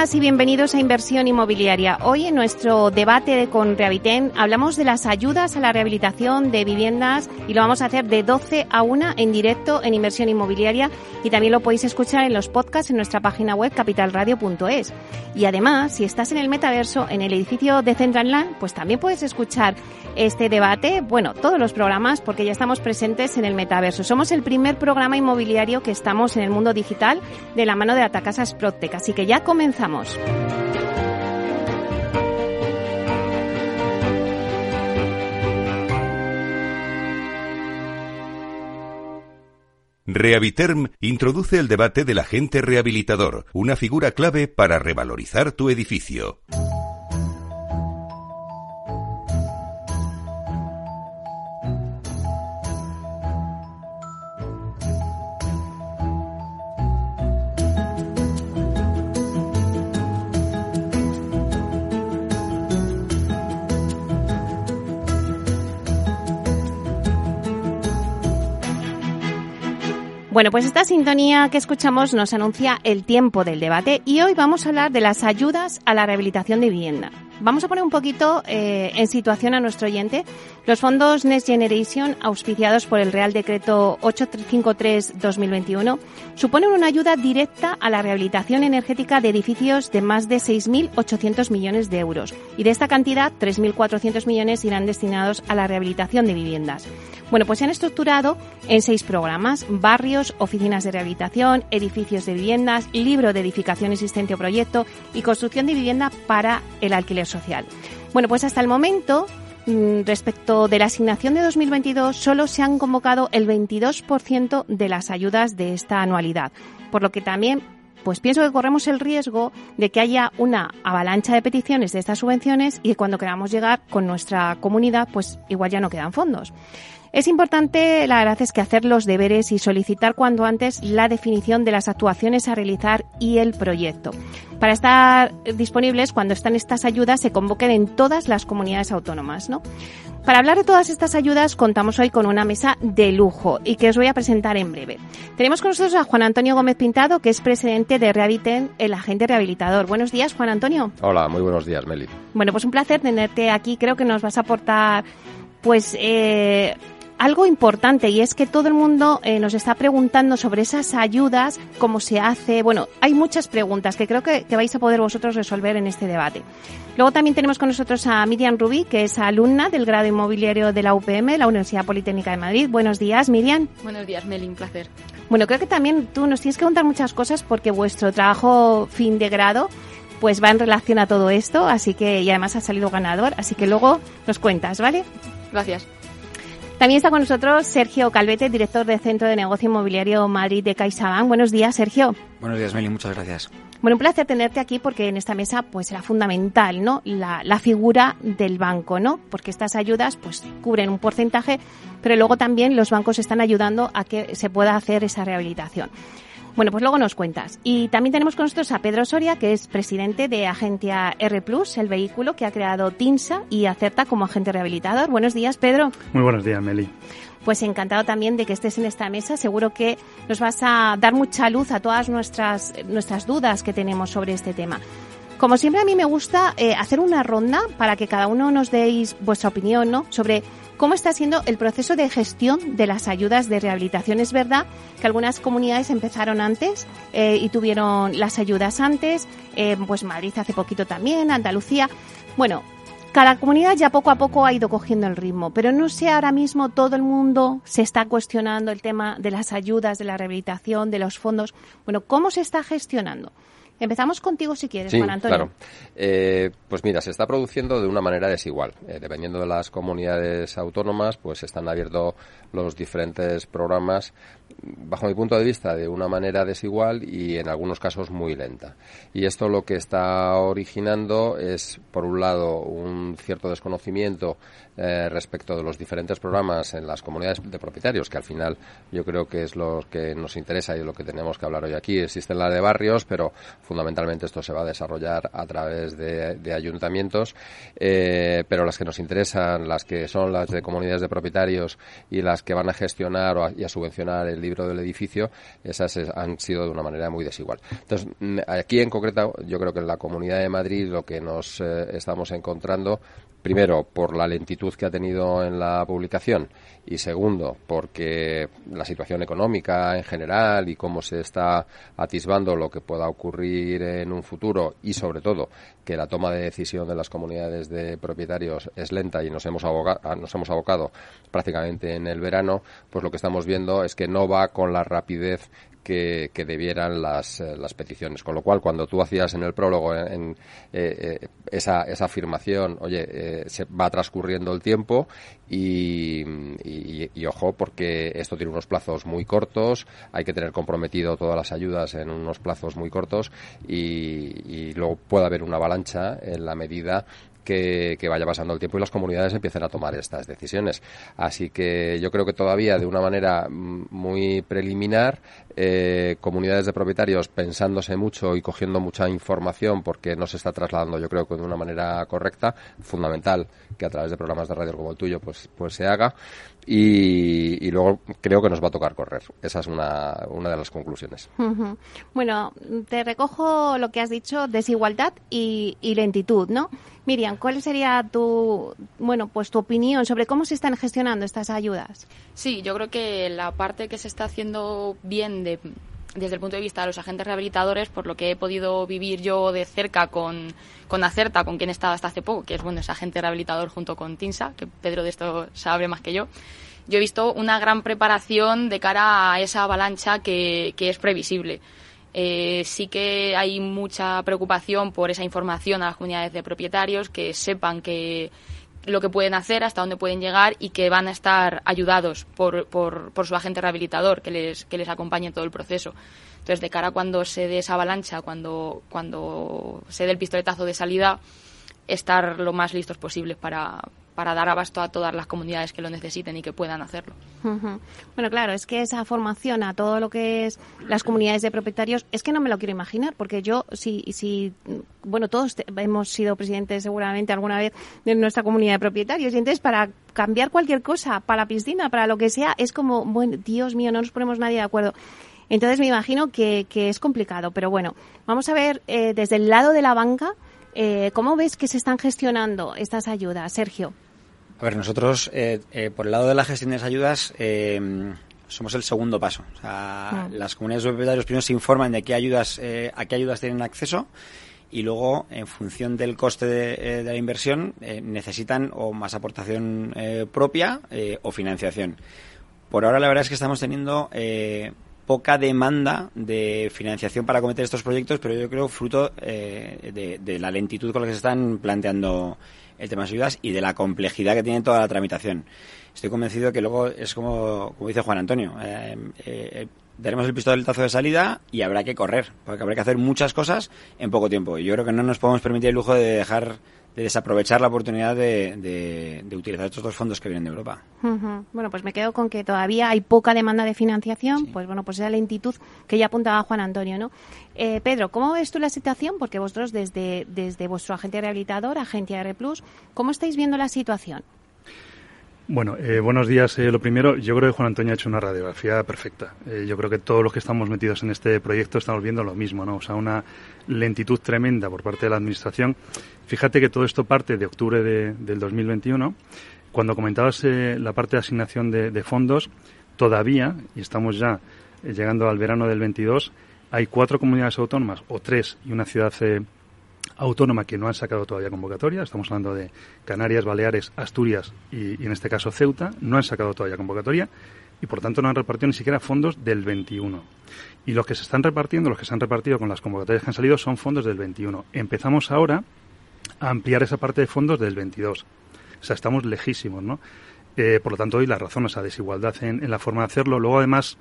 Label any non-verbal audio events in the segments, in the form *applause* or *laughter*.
Y bienvenidos a Inversión Inmobiliaria. Hoy en nuestro debate con Rehabitén hablamos de las ayudas a la rehabilitación de viviendas y lo vamos a hacer de 12 a 1 en directo en Inversión Inmobiliaria y también lo podéis escuchar en los podcasts en nuestra página web capitalradio.es. Y además, si estás en el metaverso, en el edificio de Central pues también puedes escuchar este debate, bueno, todos los programas porque ya estamos presentes en el metaverso. Somos el primer programa inmobiliario que estamos en el mundo digital de la mano de Atacasas Pro Así que ya comenzamos. Rehabiterm introduce el debate del agente rehabilitador, una figura clave para revalorizar tu edificio. Bueno, pues esta sintonía que escuchamos nos anuncia el tiempo del debate y hoy vamos a hablar de las ayudas a la rehabilitación de vivienda. Vamos a poner un poquito eh, en situación a nuestro oyente. Los fondos Next Generation, auspiciados por el Real Decreto 853-2021, suponen una ayuda directa a la rehabilitación energética de edificios de más de 6.800 millones de euros. Y de esta cantidad, 3.400 millones irán destinados a la rehabilitación de viviendas. Bueno, pues se han estructurado en seis programas, barrios, oficinas de rehabilitación, edificios de viviendas, libro de edificación existente o proyecto y construcción de vivienda para el alquiler social. Bueno, pues hasta el momento mm, respecto de la asignación de 2022, solo se han convocado el 22% de las ayudas de esta anualidad, por lo que también pues pienso que corremos el riesgo de que haya una avalancha de peticiones de estas subvenciones y cuando queramos llegar con nuestra comunidad, pues igual ya no quedan fondos. Es importante, la verdad es que hacer los deberes y solicitar cuando antes la definición de las actuaciones a realizar y el proyecto. Para estar disponibles cuando están estas ayudas se convoquen en todas las comunidades autónomas, ¿no? Para hablar de todas estas ayudas contamos hoy con una mesa de lujo y que os voy a presentar en breve. Tenemos con nosotros a Juan Antonio Gómez Pintado, que es presidente de Rehabiten, el agente rehabilitador. Buenos días, Juan Antonio. Hola, muy buenos días, Meli. Bueno, pues un placer tenerte aquí. Creo que nos vas a aportar pues eh, algo importante y es que todo el mundo eh, nos está preguntando sobre esas ayudas, cómo se hace. Bueno, hay muchas preguntas que creo que, vais a poder vosotros resolver en este debate. Luego también tenemos con nosotros a Miriam Rubí, que es alumna del grado inmobiliario de la UPM, la Universidad Politécnica de Madrid. Buenos días, Miriam. Buenos días, Meli, un placer. Bueno, creo que también tú nos tienes que contar muchas cosas porque vuestro trabajo fin de grado pues va en relación a todo esto, así que y además ha salido ganador, así que luego nos cuentas, ¿vale? Gracias. También está con nosotros Sergio Calvete, director del Centro de Negocio Inmobiliario Madrid de CaixaBank. Buenos días, Sergio. Buenos días, Meli. Muchas gracias. Bueno, un placer tenerte aquí porque en esta mesa pues será fundamental, ¿no? La, la, figura del banco, ¿no? Porque estas ayudas pues cubren un porcentaje, pero luego también los bancos están ayudando a que se pueda hacer esa rehabilitación. Bueno, pues luego nos cuentas. Y también tenemos con nosotros a Pedro Soria, que es presidente de Agencia R Plus, el vehículo que ha creado TINSA y acepta como agente rehabilitador. Buenos días, Pedro. Muy buenos días, Meli. Pues encantado también de que estés en esta mesa. Seguro que nos vas a dar mucha luz a todas nuestras, nuestras dudas que tenemos sobre este tema. Como siempre, a mí me gusta eh, hacer una ronda para que cada uno nos deis vuestra opinión ¿no? sobre cómo está siendo el proceso de gestión de las ayudas de rehabilitación. Es verdad que algunas comunidades empezaron antes eh, y tuvieron las ayudas antes, eh, pues Madrid hace poquito también, Andalucía. Bueno, cada comunidad ya poco a poco ha ido cogiendo el ritmo, pero no sé ahora mismo todo el mundo se está cuestionando el tema de las ayudas, de la rehabilitación, de los fondos. Bueno, ¿cómo se está gestionando? Empezamos contigo si quieres, Juan Antonio. Claro. Eh, pues mira, se está produciendo de una manera desigual. Eh, dependiendo de las comunidades autónomas, pues están abiertos los diferentes programas, bajo mi punto de vista, de una manera desigual y en algunos casos muy lenta. Y esto lo que está originando es, por un lado, un cierto desconocimiento eh, respecto de los diferentes programas en las comunidades de propietarios, que al final yo creo que es lo que nos interesa y lo que tenemos que hablar hoy aquí. Existen la de barrios, pero fundamentalmente esto se va a desarrollar a través de, ayuntamientos, eh, pero las que nos interesan, las que son las de comunidades de propietarios y las que van a gestionar y a subvencionar el libro del edificio, esas han sido de una manera muy desigual. Entonces, aquí en concreto, yo creo que en la Comunidad de Madrid lo que nos eh, estamos encontrando primero por la lentitud que ha tenido en la publicación y segundo porque la situación económica en general y cómo se está atisbando lo que pueda ocurrir en un futuro y sobre todo que la toma de decisión de las comunidades de propietarios es lenta y nos hemos, nos hemos abocado prácticamente en el verano, pues lo que estamos viendo es que no va con la rapidez que, debieran las, eh, las, peticiones. Con lo cual, cuando tú hacías en el prólogo en, eh, eh, esa, esa, afirmación, oye, se va transcurriendo el tiempo y, y, ojo, porque esto tiene unos plazos muy cortos, hay que tener comprometido todas las ayudas en unos plazos muy cortos y, y luego puede haber una avalancha en la medida que, vaya pasando el tiempo y las comunidades empiecen a tomar estas decisiones. Así que yo creo que todavía de una manera mm, muy preliminar, eh, comunidades de propietarios pensándose mucho y cogiendo mucha información porque no se está trasladando yo creo que de una manera correcta, fundamental que a través de programas de radio como el tuyo pues, pues se haga y, luego creo que nos va a tocar correr. Esa es una, una de las conclusiones. Bueno, te recojo lo que has dicho, desigualdad y, y lentitud, ¿no? Miriam, ¿cuál sería tu, bueno, pues tu opinión sobre cómo se están gestionando estas ayudas? Sí, yo creo que la parte que se está haciendo bien de, desde el punto de vista de los agentes rehabilitadores, por lo que he podido vivir yo de cerca con, con Acerta, con quien estaba hasta hace poco, que es bueno, es agente rehabilitador junto con Tinsa, que Pedro de esto sabe más que yo. Yo he visto una gran preparación de cara a esa avalancha que, que es previsible. Eh, sí que hay mucha preocupación por esa información a las comunidades de propietarios, que sepan que lo que pueden hacer, hasta dónde pueden llegar y que van a estar ayudados por, por, por su agente rehabilitador que les, que les acompañe en todo el proceso. Entonces, de cara a cuando se dé esa avalancha, cuando, cuando se dé el pistoletazo de salida, estar lo más listos posibles para, para dar abasto a todas las comunidades que lo necesiten y que puedan hacerlo. Bueno, claro, es que esa formación a todo lo que es las comunidades de propietarios, es que no me lo quiero imaginar, porque yo, si, si bueno, todos hemos sido presidentes seguramente alguna vez de nuestra comunidad de propietarios, y entonces para cambiar cualquier cosa, para la piscina, para lo que sea, es como, bueno, Dios mío, no nos ponemos nadie de acuerdo. Entonces me imagino que, que es complicado, pero bueno, vamos a ver eh, desde el lado de la banca, eh, ¿cómo ves que se están gestionando estas ayudas, Sergio? A ver, nosotros, eh, eh, por el lado de la gestión de las ayudas, eh, somos el segundo paso. O sea. Las comunidades de propietarios primero se informan de qué ayudas, a qué ayudas tienen acceso y luego, en función del coste de, la inversión, necesitan o más aportación propia o financiación. Por ahora, la verdad es que estamos teniendo poca demanda de financiación para cometer estos proyectos, pero yo creo fruto de, de, la lentitud con la que se están planteando el tema de las ayudas y de la complejidad que tiene toda la tramitación. Estoy convencido que luego es como, como dice Juan Antonio, eh, eh, daremos el pistoletazo de salida y habrá que correr, porque habrá que hacer muchas cosas en poco tiempo. Y yo creo que no nos podemos permitir el lujo de dejar de desaprovechar la oportunidad de, utilizar estos dos fondos que vienen de Europa. Bueno, pues me quedo con que todavía hay poca demanda de financiación, pues bueno, pues esa lentitud que ya apuntaba Juan Antonio, ¿no? Eh, Pedro, ¿cómo ves tú la situación? Porque vosotros desde, desde vuestro agente rehabilitador, Agencia R+, ¿cómo estáis viendo la situación? Bueno, eh, buenos días. Eh, lo primero, yo creo que Juan Antonio ha hecho una radiografía perfecta. Eh, yo creo que todos los que estamos metidos en este proyecto estamos viendo lo mismo, ¿no? O sea, una lentitud tremenda por parte de la Administración. Fíjate que todo esto parte de octubre de, del 2021. Cuando comentabas la parte de asignación de, de, fondos, todavía, y estamos ya llegando al verano del 22, hay cuatro comunidades autónomas, o tres, y una ciudad autónoma que no han sacado todavía convocatoria, estamos hablando de Canarias, Baleares, Asturias y, en este caso Ceuta, no han sacado todavía convocatoria y por tanto no han repartido ni siquiera fondos del 21. Y los que se están repartiendo, los que se han repartido con las convocatorias que han salido son fondos del 21. Empezamos ahora a ampliar esa parte de fondos del 22. O sea, estamos lejísimos, ¿no? Eh, por lo tanto, hoy la razón, esa desigualdad en, en, la forma de hacerlo. Luego, además,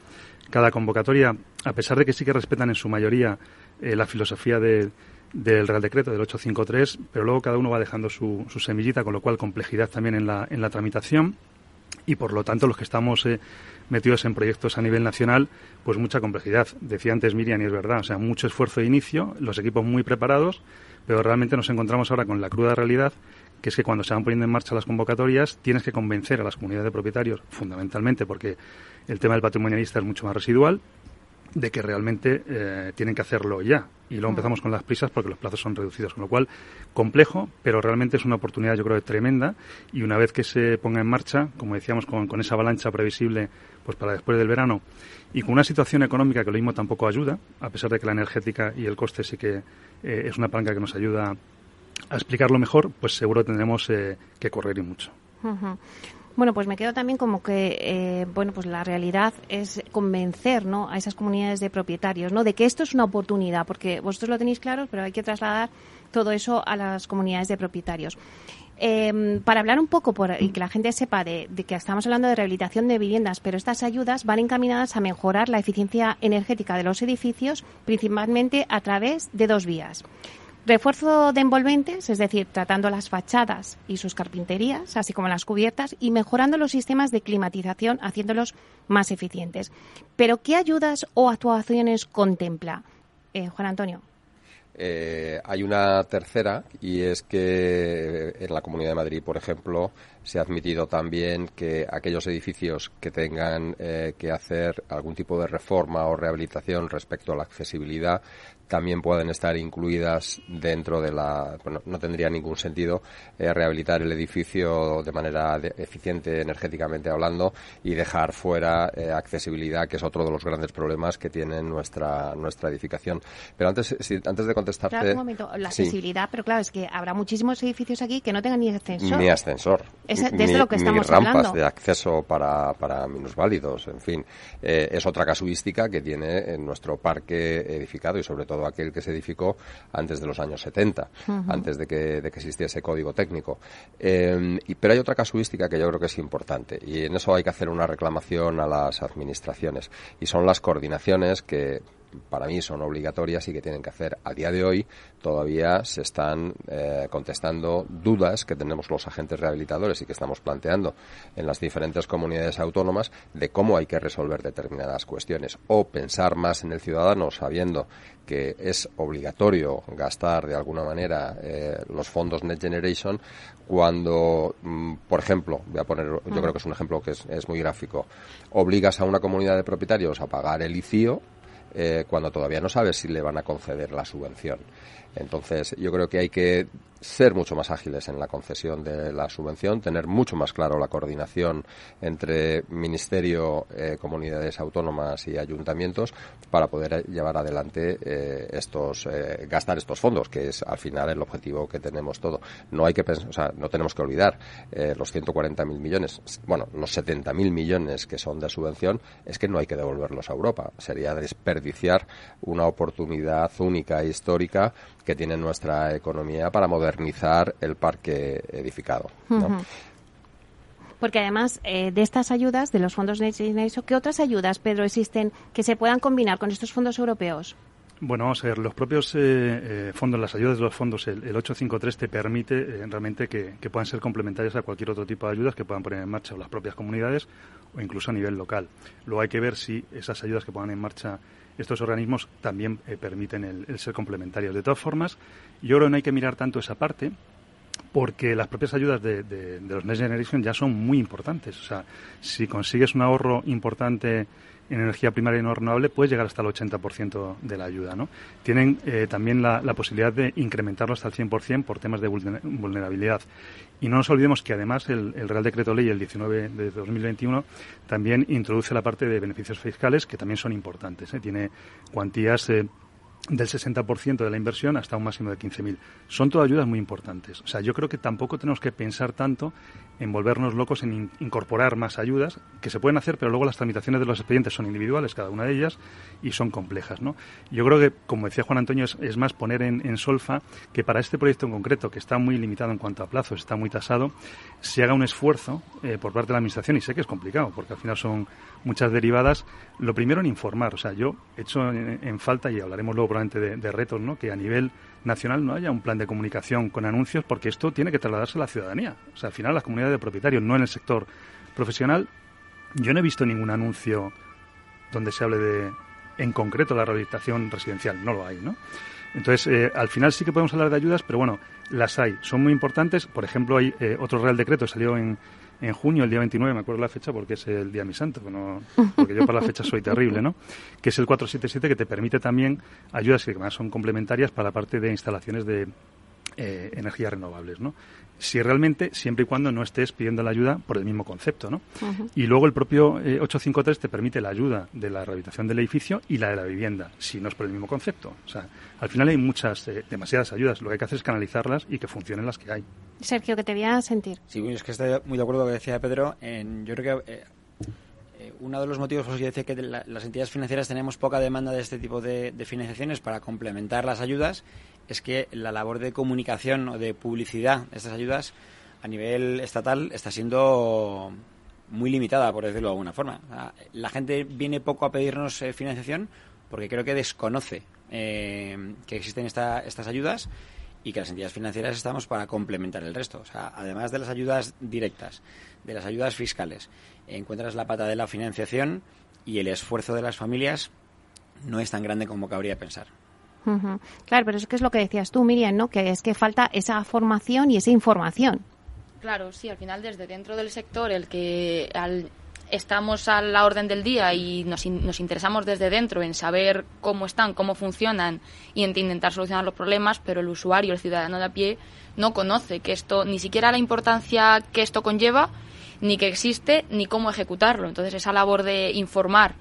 cada convocatoria, a pesar de que sí que respetan en su mayoría eh, la filosofía de, del Real Decreto del 853, pero luego cada uno va dejando su, semillita, con lo cual complejidad también en la, la tramitación. y por lo tanto los que estamos eh, metidos en proyectos a nivel nacional, pues mucha complejidad. Decía antes Miriam y es verdad, o sea, mucho esfuerzo de inicio, los equipos muy preparados, pero realmente nos encontramos ahora con la cruda realidad que es que cuando se van poniendo en marcha las convocatorias tienes que convencer a las comunidades de propietarios, fundamentalmente porque el tema del patrimonialista es mucho más residual, de que realmente eh, tienen que hacerlo ya. Y luego empezamos con las prisas porque los plazos son reducidos, con lo cual complejo, pero realmente es una oportunidad yo creo tremenda y una vez que se ponga en marcha, como decíamos, con, con esa avalancha previsible pues para después del verano y con una situación económica que lo mismo tampoco ayuda, a pesar de que la energética y el coste sí que eh, es una palanca que nos ayuda a explicarlo mejor, pues seguro tendremos eh, que correr y mucho. Bueno, pues me quedo también como que, eh, bueno, pues la realidad es convencer, ¿no? A esas comunidades de propietarios, ¿no? De que esto es una oportunidad, porque vosotros lo tenéis claro, pero hay que trasladar todo eso a las comunidades de propietarios. Eh, para hablar un poco por, y que la gente sepa de, que estamos hablando de rehabilitación de viviendas, pero estas ayudas van encaminadas a mejorar la eficiencia energética de los edificios, principalmente a través de dos vías. Refuerzo de envolventes, es decir, tratando las fachadas y sus carpinterías, así como las cubiertas, y mejorando los sistemas de climatización, haciéndolos más eficientes. Pero, ¿qué ayudas o actuaciones contempla? Eh, Juan Antonio. Eh, hay una tercera y es que en la Comunidad de Madrid, por ejemplo, se ha admitido también que aquellos edificios que tengan eh, que hacer algún tipo de reforma o rehabilitación respecto a la accesibilidad también pueden estar incluidas dentro de la. Bueno, no tendría ningún sentido eh, rehabilitar el edificio de manera eficiente energéticamente hablando y dejar fuera eh, accesibilidad, que es otro de los grandes problemas que tiene nuestra nuestra edificación. Pero antes, si, antes de contestarte. Claro, un momento, la accesibilidad, pero claro, es que habrá muchísimos edificios aquí que no tengan ni ascensor. Ni ascensor. Es desde ni, lo que estamos ni rampas hablando. de acceso para, para minusválidos, en fin. Eh, es otra casuística que tiene en nuestro parque edificado y sobre todo aquel que se edificó antes de los años 70, uh -huh. antes de que, de que existiese código técnico. Eh, y, pero hay otra casuística que yo creo que es importante y en eso hay que hacer una reclamación a las administraciones y son las coordinaciones que para mí son obligatorias y que tienen que hacer a día de hoy todavía se están eh, contestando dudas que tenemos los agentes rehabilitadores y que estamos planteando en las diferentes comunidades autónomas de cómo hay que resolver determinadas cuestiones o pensar más en el ciudadano sabiendo que es obligatorio gastar de alguna manera eh, los fondos Net Generation cuando, mm, por ejemplo, voy a poner, yo creo que es un ejemplo que es, es muy gráfico, obligas a una comunidad de propietarios a pagar el ICIO eh, cuando todavía no sabes si le van a conceder la subvención. Entonces, yo creo que hay que ser mucho más ágiles en la concesión de la subvención, tener mucho más claro la coordinación entre Ministerio, eh, comunidades autónomas y ayuntamientos para poder llevar adelante eh, estos, eh, gastar estos fondos, que es al final el objetivo que tenemos todo. No hay que pensar, o sea, no tenemos que olvidar eh, los 140.000 millones, bueno, los 70.000 millones que son de subvención, es que no hay que devolverlos a Europa. Sería desperdiciar una oportunidad única e histórica que tiene nuestra economía para modernizar el parque edificado. ¿no? Uh -huh. Porque además eh, de estas ayudas, de los fondos Next Generation, ¿qué otras ayudas, Pedro, existen que se puedan combinar con estos fondos europeos? Bueno, vamos a ver, los propios eh, eh, fondos, las ayudas de los fondos, el, el 853 te permite eh, realmente que, que, puedan ser complementarias a cualquier otro tipo de ayudas que puedan poner en marcha las propias comunidades o incluso a nivel local. Luego hay que ver si esas ayudas que pongan en marcha estos organismos también eh, permiten el, ser complementarios. De todas formas, yo creo que no hay que mirar tanto esa parte porque las propias ayudas de, de, de los Next Generation ya son muy importantes. O sea, si consigues un ahorro importante en energía primaria y no renovable puedes llegar hasta el 80% de la ayuda. ¿no? Tienen eh, también la, la, posibilidad de incrementarlo hasta el 100% por temas de vulnerabilidad. Y no nos olvidemos que además el, Real Decreto Ley, el 19 de 2021, también introduce la parte de beneficios fiscales que también son importantes. ¿eh? Tiene cuantías. Eh, del 60% de la inversión hasta un máximo de 15.000. Son todas ayudas muy importantes. O sea, yo creo que tampoco tenemos que pensar tanto en volvernos locos en in incorporar más ayudas, que se pueden hacer, pero luego las tramitaciones de los expedientes son individuales, cada una de ellas, y son complejas. ¿no? Yo creo que, como decía Juan Antonio, es, más poner en, en, solfa que para este proyecto en concreto, que está muy limitado en cuanto a plazos, está muy tasado, se haga un esfuerzo eh, por parte de la Administración, y sé que es complicado, porque al final son muchas derivadas. Lo primero en informar, o sea, yo he hecho en, en falta, y hablaremos luego probablemente de, de retos, ¿no? que a nivel nacional no haya un plan de comunicación con anuncios, porque esto tiene que trasladarse a la ciudadanía. O sea, al final, las comunidades de propietarios, no en el sector profesional. Yo no he visto ningún anuncio donde se hable de, en concreto, la rehabilitación residencial. No lo hay, ¿no? Entonces, eh, al final sí que podemos hablar de ayudas, pero bueno, las hay. Son muy importantes. Por ejemplo, hay eh, otro Real Decreto, salió en, en junio, el día 29, me acuerdo la fecha porque es el día de mi santo, porque yo para la fecha soy terrible, ¿no? Que es el 477 que te permite también ayudas que además son complementarias para la parte de instalaciones de eh, energías renovables, ¿no? si realmente, siempre y cuando no estés pidiendo la ayuda por el mismo concepto, ¿no? Y luego el propio 853 eh, te permite la ayuda de la rehabilitación del edificio y la de la vivienda, si no es por el mismo concepto. O sea, al final hay muchas, eh, demasiadas ayudas. Lo que hay que hacer es canalizarlas y que funcionen las que hay. Sergio, que te voy a sentir. Sí, es que estoy muy de acuerdo con lo que decía Pedro. En, yo creo que... Eh, uno de los motivos por los que decía que las entidades financieras tenemos poca demanda de este tipo de, de financiaciones para complementar las ayudas es que la labor de comunicación o de publicidad de estas ayudas a nivel estatal está siendo muy limitada, por decirlo de alguna forma. La gente viene poco a pedirnos eh, financiación porque creo que desconoce eh, que existen estas ayudas y que las entidades financieras estamos para complementar el resto. O sea, además de las ayudas directas, de las ayudas fiscales, encuentras la pata de la financiación y el esfuerzo de las familias no es tan grande como cabría pensar. Claro, pero es que es lo que decías tú, Miriam, ¿no? Que es que falta esa formación y esa información. Claro, sí, al final desde dentro del sector, el que estamos a la orden del día y nos, nos, interesamos desde dentro en saber cómo están, cómo funcionan y en intentar solucionar los problemas, pero el usuario, el ciudadano de a pie, no conoce que esto, ni siquiera la importancia que esto conlleva, ni que existe, ni cómo ejecutarlo. Entonces, esa labor de informar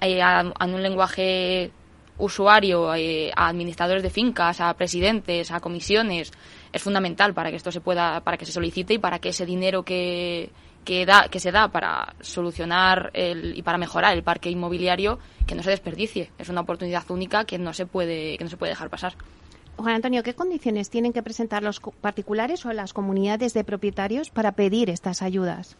eh, a, un lenguaje usuario, eh, a administradores de fincas, a presidentes, a comisiones, es fundamental para que esto se pueda, para que se solicite y para que ese dinero que, que, da, que se da para solucionar el, y para mejorar el parque inmobiliario que no se desperdicie. Es una oportunidad única que no se puede, que no se puede dejar pasar. Juan Antonio, ¿qué condiciones tienen que presentar los particulares o las comunidades de propietarios para pedir estas ayudas?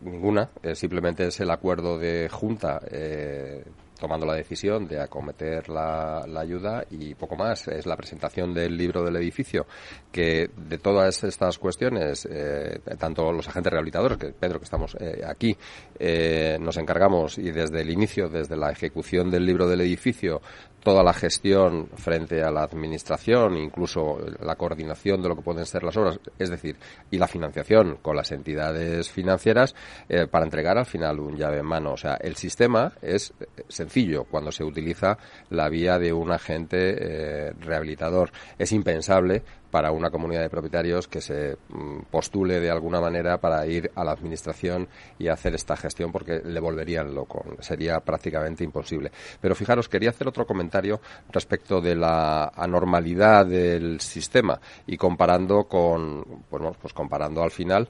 ninguna, eh, simplemente es el acuerdo de junta eh, tomando la decisión de acometer la, ayuda y poco más. Es la presentación del libro del edificio, que de todas estas cuestiones, eh, tanto los agentes rehabilitadores, que Pedro, que estamos eh, aquí, eh, nos encargamos y desde el inicio, desde la ejecución del libro del edificio, toda la gestión frente a la administración, incluso la coordinación de lo que pueden ser las obras, es decir, y la financiación con las entidades financieras eh, para entregar al final un llave en mano. O sea, el sistema es sencillo cuando se utiliza la vía de un agente eh, rehabilitador. Es impensable para una comunidad de propietarios que se mm, postule de alguna manera para ir a la administración y hacer esta gestión porque le volverían loco. Sería prácticamente imposible. Pero fijaros, quería hacer otro comentario respecto de la anormalidad del sistema y comparando con, bueno, pues comparando al final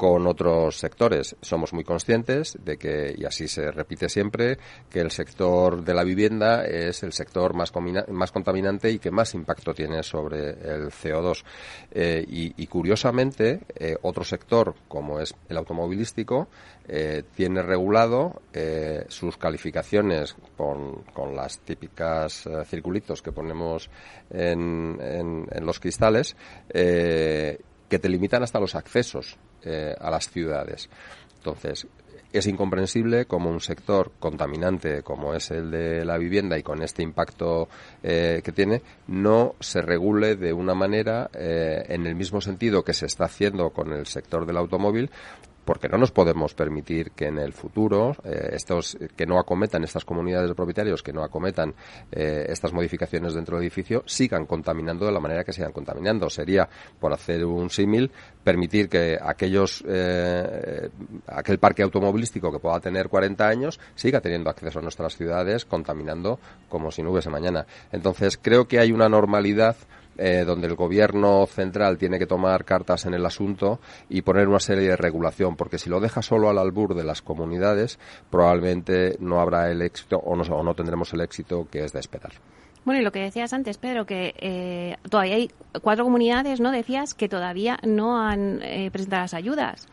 con otros sectores. Somos muy conscientes de que, y así se repite siempre, que el sector de la vivienda es el sector más, más contaminante y que más impacto tiene sobre el CO2. Eh, y, curiosamente, eh, otro sector, como es el automovilístico, eh, tiene regulado sus calificaciones con, con las típicas circulitos que ponemos en, en, en los cristales que te limitan hasta los accesos eh, a las ciudades. Entonces, es incomprensible como un sector contaminante como es el de la vivienda y con este impacto eh, que tiene no se regule de una manera eh, en el mismo sentido que se está haciendo con el sector del automóvil porque no nos podemos permitir que en el futuro eh, estos que no acometan estas comunidades de propietarios que no acometan eh, estas modificaciones dentro del edificio sigan contaminando de la manera que sigan contaminando. Sería por hacer un símil permitir que aquellos eh, aquel parque automovilístico que pueda tener 40 años siga teniendo acceso a nuestras ciudades contaminando como si no hubiese mañana. Entonces creo que hay una normalidad eh, donde el gobierno central tiene que tomar cartas en el asunto y poner una serie de regulación, porque si lo deja solo al albur de las comunidades, probablemente no habrá el éxito o no, tendremos el éxito que es de esperar. Bueno, y lo que decías antes, Pedro, que eh, todavía hay cuatro comunidades, ¿no? Decías que todavía no han eh, presentado las ayudas.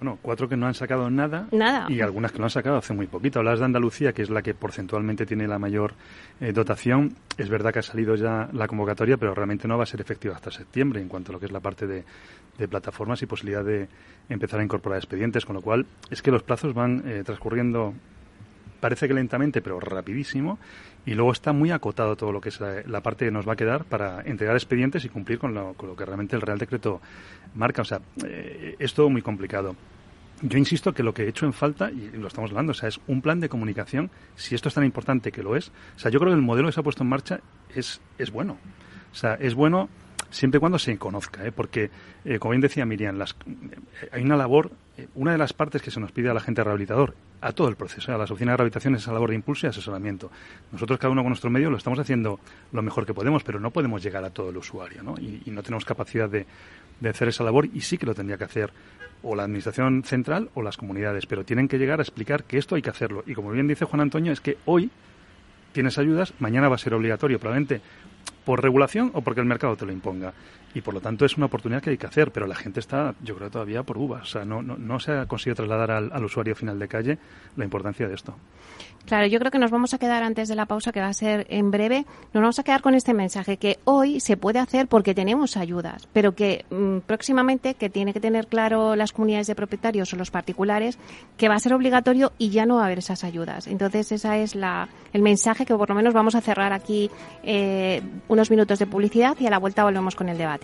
Bueno, cuatro que no han sacado nada, nada. y algunas que lo han sacado hace muy poquito. Hablas de Andalucía, que es la que porcentualmente tiene la mayor eh, dotación. Es verdad que ha salido ya la convocatoria, pero realmente no va a ser efectiva hasta septiembre en cuanto a lo que es la parte de, plataformas y posibilidad de empezar a incorporar expedientes, con lo cual es que los plazos van eh, transcurriendo parece que lentamente, pero rapidísimo, y luego está muy acotado todo lo que es la, parte que nos va a quedar para entregar expedientes y cumplir con lo, con lo que realmente el Real Decreto marca. O sea, eh, es todo muy complicado. Yo insisto que lo que he hecho en falta, y lo estamos hablando, o sea, es un plan de comunicación, si esto es tan importante que lo es. O sea, yo creo que el modelo que se ha puesto en marcha es, es bueno. O sea, es bueno siempre y cuando se conozca, ¿eh? porque, eh, como bien decía Miriam, las, eh, hay una labor, eh, una de las partes que se nos pide a la gente rehabilitador, a todo el proceso, a las oficinas de rehabilitación es esa labor de impulso y asesoramiento. Nosotros, cada uno con nuestro medio, lo estamos haciendo lo mejor que podemos, pero no podemos llegar a todo el usuario, ¿no? Y, y no tenemos capacidad de, de hacer esa labor y sí que lo tendría que hacer o la Administración Central o las comunidades, pero tienen que llegar a explicar que esto hay que hacerlo. Y como bien dice Juan Antonio, es que hoy tienes ayudas, mañana va a ser obligatorio, probablemente por regulación o porque el mercado te lo imponga. Y por lo tanto es una oportunidad que hay que hacer, pero la gente está, yo creo, todavía por uvas. O sea, no, no, no se ha conseguido trasladar al, al usuario final de calle la importancia de esto. Claro, yo creo que nos vamos a quedar antes de la pausa, que va a ser en breve, nos vamos a quedar con este mensaje, que hoy se puede hacer porque tenemos ayudas, pero que mm, próximamente, que tiene que tener claro las comunidades de propietarios o los particulares, que va a ser obligatorio y ya no va a haber esas ayudas. Entonces, ese es la, el mensaje que por lo menos vamos a cerrar aquí eh, unos minutos de publicidad y a la vuelta volvemos con el debate.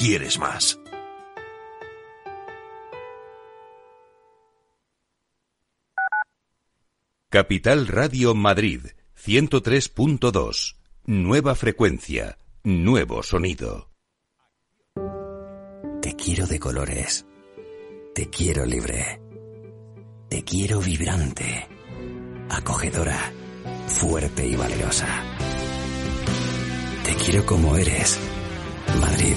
quieres más. Capital Radio Madrid 103.2. Nueva frecuencia, nuevo sonido. Te quiero de colores. Te quiero libre. Te quiero vibrante, acogedora, fuerte y valerosa. Te quiero como eres, Madrid.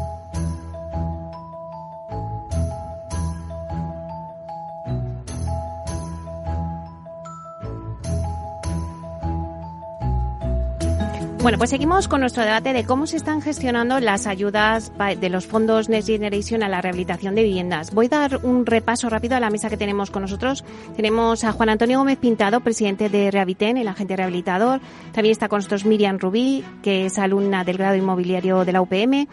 Bueno, pues seguimos con nuestro debate de cómo se están gestionando las ayudas de los fondos Next Generation a la rehabilitación de viviendas. Voy a dar un repaso rápido a la mesa que tenemos con nosotros. Tenemos a Juan Antonio Gómez Pintado, presidente de Rehabiten, el agente rehabilitador. También está con nosotros Miriam Rubí, que es alumna del grado inmobiliario de la UPM.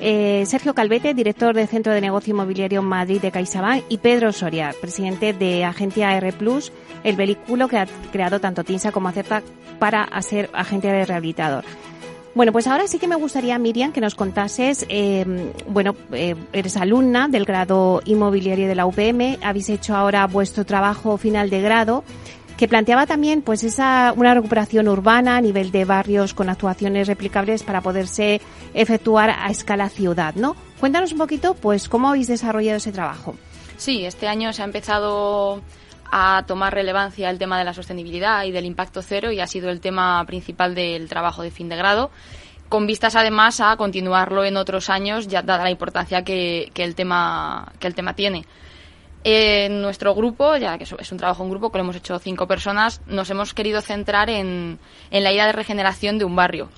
Eh, Sergio Calvete, director del Centro de Negocio Inmobiliario Madrid de CaixaBank. Y Pedro Soria, presidente de Agencia R Plus, el vehículo que ha creado tanto TINSA como Acerta para ser agente de rehabilitador. Bueno, pues ahora sí que me gustaría, Miriam, que nos contases, eh, bueno, eh, eres alumna del grado inmobiliario de la UPM, habéis hecho ahora vuestro trabajo final de grado, que planteaba también pues esa una recuperación urbana a nivel de barrios con actuaciones replicables para poderse efectuar a escala ciudad, ¿no? Cuéntanos un poquito, pues, cómo habéis desarrollado ese trabajo. Sí, este año se ha empezado a tomar relevancia el tema de la sostenibilidad y del impacto cero y ha sido el tema principal del trabajo de fin de grado con vistas además a continuarlo en otros años ya dada la importancia que, el tema que el tema tiene en nuestro grupo, ya que es un trabajo en grupo que lo hemos hecho cinco personas, nos hemos querido centrar en, en la idea de regeneración de un barrio.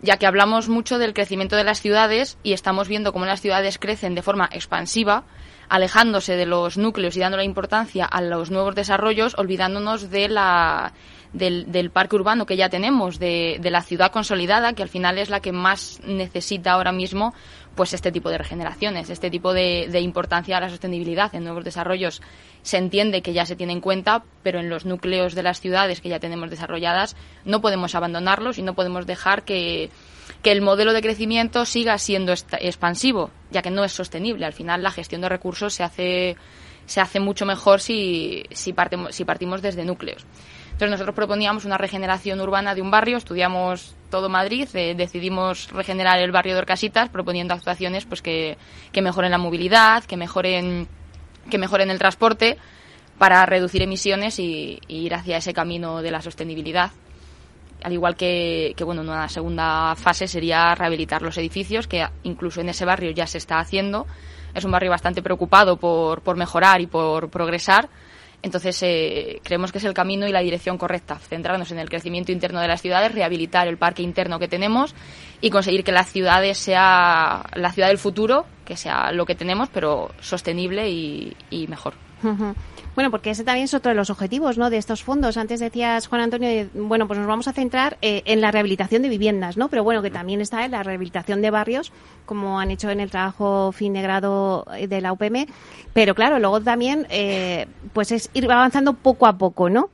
Ya que hablamos mucho del crecimiento de las ciudades y estamos viendo cómo las ciudades crecen de forma expansiva alejándose de los núcleos y dando la importancia a los nuevos desarrollos, olvidándonos de la, del, parque urbano que ya tenemos, de, la ciudad consolidada, que al final es la que más necesita ahora mismo pues este tipo de regeneraciones, este tipo de, importancia a la sostenibilidad en nuevos desarrollos se entiende que ya se tiene en cuenta, pero en los núcleos de las ciudades que ya tenemos desarrolladas no podemos abandonarlos y no podemos dejar que, que el modelo de crecimiento siga siendo expansivo, ya que no es sostenible. Al final la gestión de recursos se hace, se hace mucho mejor si, si, si partimos desde núcleos. Entonces nosotros proponíamos una regeneración urbana de un barrio, estudiamos todo Madrid, eh, decidimos regenerar el barrio de Orcasitas proponiendo actuaciones pues que, que mejoren la movilidad, que mejoren, que mejoren el transporte para reducir emisiones y ir hacia ese camino de la sostenibilidad al igual que, que, bueno, una segunda fase sería rehabilitar los edificios, que incluso en ese barrio ya se está haciendo. Es un barrio bastante preocupado por, por mejorar y por progresar. Entonces, eh, creemos que es el camino y la dirección correcta, centrarnos en el crecimiento interno de las ciudades, rehabilitar el parque interno que tenemos y conseguir que las ciudades sea la ciudad del futuro, que sea lo que tenemos, pero sostenible y, y mejor. Bueno, porque ese también es otro de los objetivos ¿no? de estos fondos. Antes decías, Juan Antonio, bueno, pues nos vamos a centrar eh, en la rehabilitación de viviendas, ¿no? Pero bueno, que también está en la rehabilitación de barrios, como han hecho en el trabajo fin de grado eh, de la UPM. Pero claro, luego también, eh, pues es ir avanzando poco a poco, ¿no?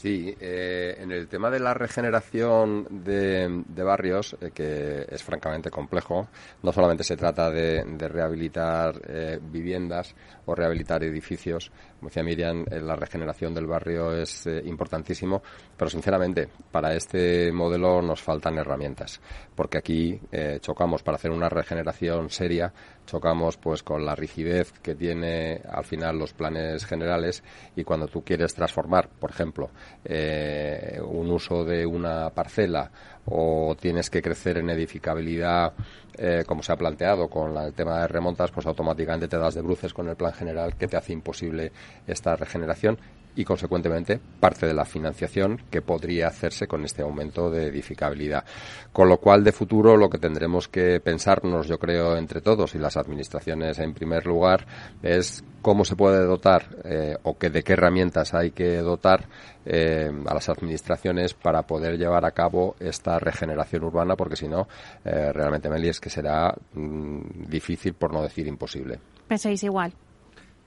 Sí, eh, en el tema de la regeneración de, barrios, eh, que es francamente complejo, no solamente se trata de, rehabilitar eh, viviendas o rehabilitar edificios, como decía Miriam, la regeneración del barrio es importantísimo, pero sinceramente, para este modelo nos faltan herramientas, porque aquí chocamos para hacer una regeneración seria chocamos pues con la rigidez que tiene al final los planes generales y cuando tú quieres transformar, por ejemplo, eh, un uso de una parcela o tienes que crecer en edificabilidad eh, como se ha planteado con el tema de remontas, pues automáticamente te das de bruces con el plan general que te hace imposible esta regeneración y, consecuentemente, parte de la financiación que podría hacerse con este aumento de edificabilidad. Con lo cual, de futuro, lo que tendremos que pensarnos, yo creo, entre todos y las administraciones en primer lugar, es cómo se puede dotar eh, o que, de qué herramientas hay que dotar eh, a las administraciones para poder llevar a cabo esta regeneración urbana, porque si no, eh, realmente, Meli, es que será mm, difícil, por no decir imposible. Pensáis igual.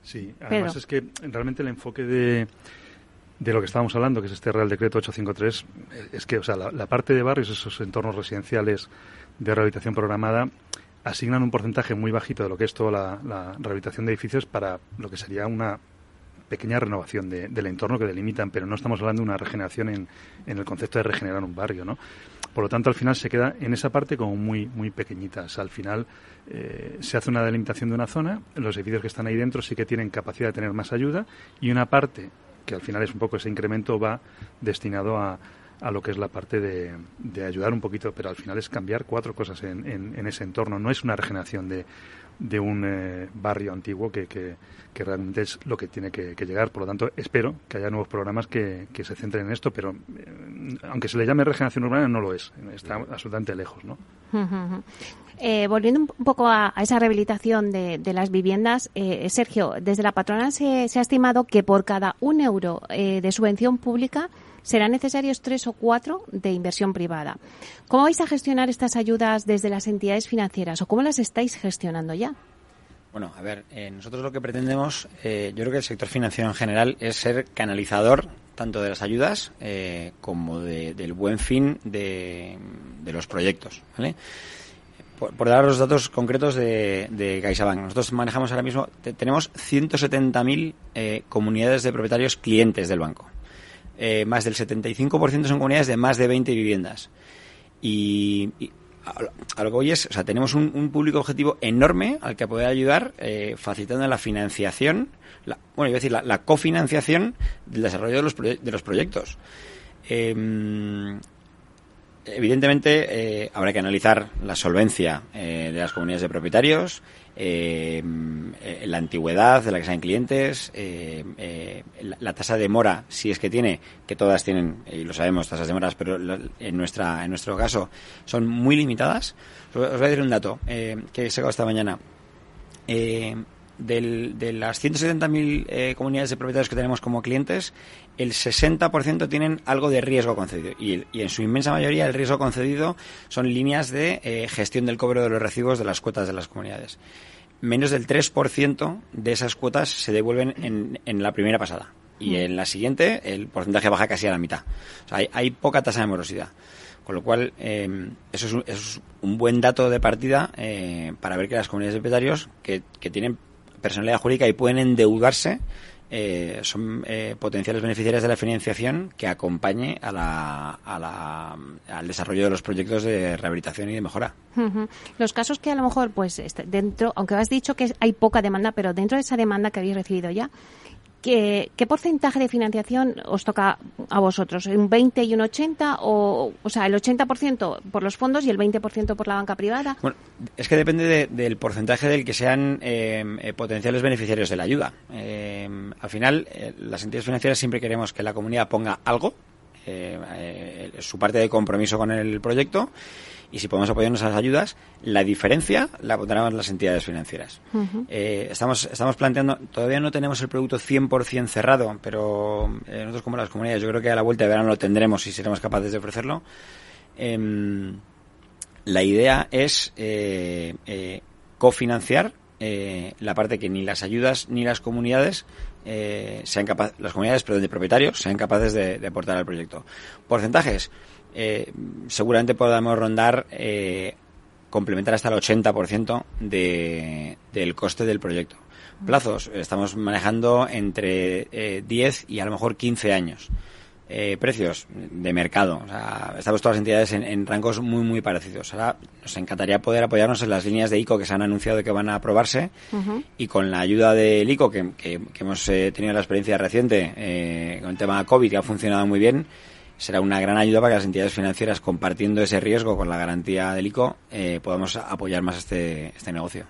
Sí, además es que realmente el enfoque de, de lo que estábamos hablando, que es este Real Decreto 853, es que o sea, la, parte de barrios, esos entornos residenciales de rehabilitación programada, asignan un porcentaje muy bajito de lo que es toda la, rehabilitación de edificios para lo que sería una pequeña renovación del entorno que delimitan, pero no estamos hablando de una regeneración en, en el concepto de regenerar un barrio, ¿no? Por lo tanto, al final se queda en esa parte como muy, muy pequeñitas. Al final eh, se hace una delimitación de una zona, los edificios que están ahí dentro sí que tienen capacidad de tener más ayuda y una parte, que al final es un poco ese incremento, va destinado a, a lo que es la parte de, de ayudar un poquito, pero al final es cambiar cuatro cosas en, en, ese entorno. No es una regeneración de, de un eh, barrio antiguo que, que, realmente es lo que tiene que, llegar. Por lo tanto, espero que haya nuevos programas que, que se centren en esto, pero eh, aunque se le llame regeneración urbana, no lo es. Está absolutamente lejos, ¿no? Eh, volviendo un poco a, esa rehabilitación de, de las viviendas, eh, Sergio, desde la patrona se, se, ha estimado que por cada un euro eh, de subvención pública serán necesarios tres o cuatro de inversión privada. ¿Cómo vais a gestionar estas ayudas desde las entidades financieras o cómo las estáis gestionando ya? Bueno, a ver, nosotros lo que pretendemos, yo creo que el sector financiero en general es ser canalizador tanto de las ayudas como del buen fin de, los proyectos, ¿vale? por, dar los datos concretos de, de CaixaBank, nosotros manejamos ahora mismo, tenemos 170.000 eh, comunidades de propietarios clientes del banco. Eh, más del 75% son comunidades de más de 20 viviendas. Y, a, lo que hoy es, o sea, tenemos un, público objetivo enorme al que poder ayudar eh, facilitando la financiación, la, bueno, a decir, la, cofinanciación del desarrollo de los, de los proyectos. Em, Evidentemente, eh, habrá que analizar la solvencia eh, de las comunidades de propietarios, eh, la antigüedad de la que sean clientes, la, tasa de mora, si es que tiene, que todas tienen, y lo sabemos, tasas de moras, pero en, nuestra, en nuestro caso son muy limitadas. Os voy a decir un dato que he sacado esta mañana de las 170.000 eh, comunidades de propietarios que tenemos como clientes, el 60% tienen algo de riesgo concedido. Y, en su inmensa mayoría el riesgo concedido son líneas de eh, gestión del cobro de los recibos de las cuotas de las comunidades. Menos del 3% de esas cuotas se devuelven en, la primera pasada. Y mm. en la siguiente el porcentaje baja casi a la mitad. O sea, hay, poca tasa de morosidad. Con lo cual, eh, eso, es un, es, un, buen dato de partida para ver que las comunidades de propietarios que, que tienen personalidad jurídica y pueden endeudarse eh, son eh, potenciales beneficiarios de la financiación que acompañe a la, al desarrollo de los proyectos de rehabilitación y de mejora. Los casos que a lo mejor, pues, este, dentro, aunque has dicho que hay poca demanda, pero dentro de esa demanda que habéis recibido ya, ¿Qué, porcentaje de financiación os toca a vosotros? ¿Un 20 y un 80? O, o sea, el 80% por los fondos y el 20% por la banca privada. Bueno, es que depende del porcentaje del que sean eh, eh, potenciales beneficiarios de la ayuda. Eh, al final, las entidades financieras siempre queremos que la comunidad ponga algo, su parte de compromiso con el proyecto y si podemos apoyarnos a las ayudas, la diferencia la pondrán las entidades financieras. Eh, estamos, estamos planteando, todavía no tenemos el producto 100% cerrado, pero eh, nosotros como las comunidades, yo creo que a la vuelta de verano lo tendremos y seremos capaces de ofrecerlo. Em, la idea es eh, cofinanciar la parte que ni las ayudas ni las comunidades sean capaces, las comunidades, de propietarios, sean capaces de aportar al proyecto. Porcentajes, eh, seguramente podamos rondar, eh, complementar hasta el 80% de, del coste del proyecto. Plazos, estamos manejando entre 10 eh, y a lo mejor 15 años. Eh, precios de mercado. O sea, estamos todas las entidades en, rangos muy, muy parecidos. Ahora nos encantaría poder apoyarnos en las líneas de ICO que se han anunciado que van a aprobarse y con la ayuda del ICO, que, que, hemos tenido la experiencia reciente con el tema COVID, que ha funcionado muy bien, será una gran ayuda para que las entidades financieras, compartiendo ese riesgo con la garantía del ICO, eh, podamos apoyar más este, este negocio.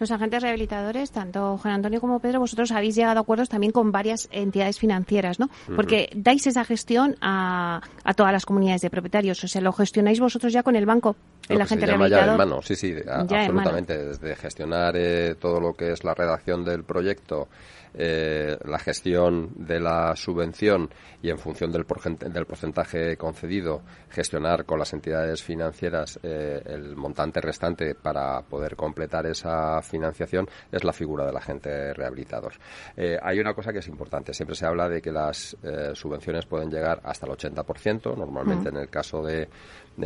Los agentes rehabilitadores, tanto Juan Antonio como Pedro, vosotros habéis llegado a acuerdos también con varias entidades financieras, ¿no? Porque dais esa gestión a, a, todas las comunidades de propietarios. O sea, lo gestionáis vosotros ya con el banco, el agente rehabilitador. Sí, sí, absolutamente. Desde gestionar eh, todo lo que es la redacción del proyecto eh, la gestión de la subvención y en función del, del porcentaje concedido gestionar con las entidades financieras eh, el montante restante para poder completar esa financiación es la figura del agente rehabilitador. Eh, hay una cosa que es importante. Siempre se habla de que las subvenciones pueden llegar hasta el 80%, normalmente en el caso de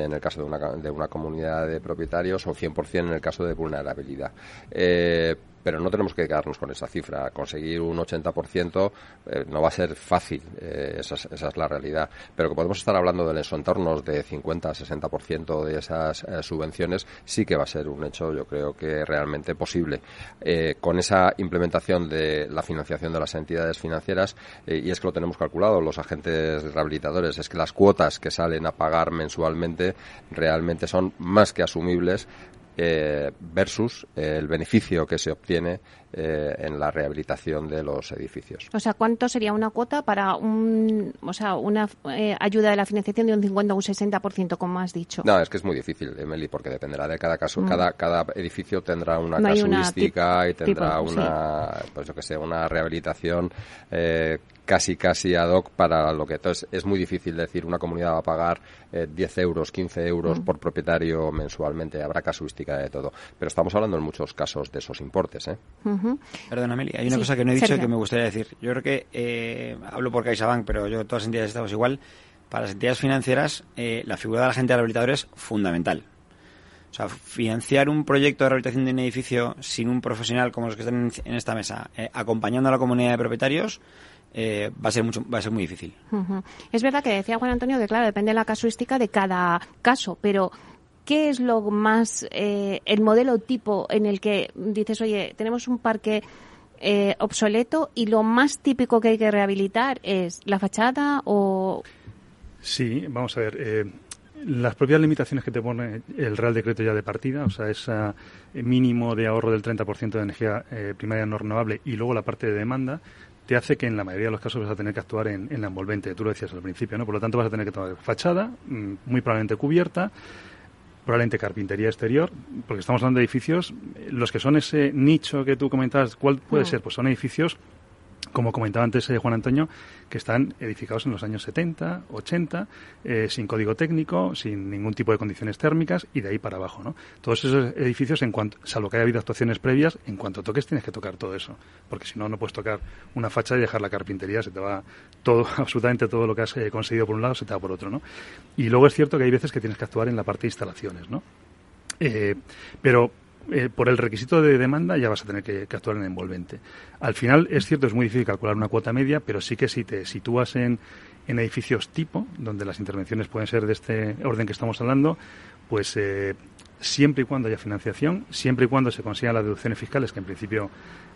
en el caso de una, de una comunidad de propietarios o 100% en el caso de vulnerabilidad. Eh, pero no tenemos que quedarnos con esa cifra. Conseguir un 80% eh, no va a ser fácil, eh, esa, es, la realidad. Pero que podemos estar hablando de los entornos de 50-60% de esas eh, subvenciones, sí que va a ser un hecho, yo creo que realmente posible. Eh, con esa implementación de la financiación de las entidades financieras, eh, y es que lo tenemos calculado, los agentes rehabilitadores, es que las cuotas que salen a pagar mensualmente realmente son más que asumibles versus el beneficio que se obtiene eh, en la rehabilitación de los edificios. O sea, ¿cuánto sería una cuota para un, o sea, una eh, ayuda de la financiación de un 50 o un 60%, como has dicho? No, es que es muy difícil, Emily, porque dependerá de cada caso. Mm. Cada, cada edificio tendrá una no casuística una y tendrá tipo, una, sí. pues yo que sé, una rehabilitación eh, casi casi ad hoc para lo que entonces es muy difícil decir una comunidad va a pagar eh, 10 euros 15 euros mm. por propietario mensualmente habrá casuística de todo pero estamos hablando en muchos casos de esos importes ¿eh? Uh -huh. Perdona, Meli, hay una sí, cosa que no he dicho Sergio. que me gustaría decir. Yo creo que, eh, hablo por CaixaBank, pero yo todas las entidades estamos igual. Para las entidades financieras, eh, la figura de la gente rehabilitador es fundamental. O sea, financiar un proyecto de rehabilitación de un edificio sin un profesional como los que están en, en esta mesa, eh, acompañando a la comunidad de propietarios, eh, va a ser mucho va a ser muy difícil. Uh -huh. Es verdad que decía Juan Antonio que claro depende de la casuística de cada caso, pero ¿qué es lo más, eh, el modelo tipo en el que dices, oye, tenemos un parque eh, obsoleto y lo más típico que hay que rehabilitar es la fachada o... Sí, vamos a ver. Eh, las propias limitaciones que te pone el Real Decreto ya de partida, o sea, ese mínimo de ahorro del 30% de energía eh, primaria no renovable y luego la parte de demanda, te hace que en la mayoría de los casos vas a tener que actuar en, en la envolvente. Tú lo decías al principio, ¿no? Por lo tanto, vas a tener que tomar fachada, mm, muy probablemente cubierta, probablemente carpintería exterior, porque estamos hablando de edificios, los que son ese nicho que tú comentabas, ¿cuál puede mm. ser? Pues son edificios, como comentaba antes eh, Juan Antonio, que están edificados en los años 70, 80, eh, sin código técnico, sin ningún tipo de condiciones térmicas y de ahí para abajo, ¿no? Todos esos edificios, en cuanto, salvo que haya habido actuaciones previas, en cuanto toques tienes que tocar todo eso, porque si no, no puedes tocar una fachada y dejar la carpintería, se te va todo, *laughs* absolutamente todo lo que has eh, conseguido por un lado, se te va por otro, ¿no? Y luego es cierto que hay veces que tienes que actuar en la parte de instalaciones, ¿no? Pero eh, por el requisito de demanda ya vas a tener que, que, actuar en envolvente. Al final, es cierto, es muy difícil calcular una cuota media, pero sí que si te sitúas en, en edificios tipo, donde las intervenciones pueden ser de este orden que estamos hablando, pues eh, siempre y cuando haya financiación, siempre y cuando se consigan las deducciones fiscales, que en principio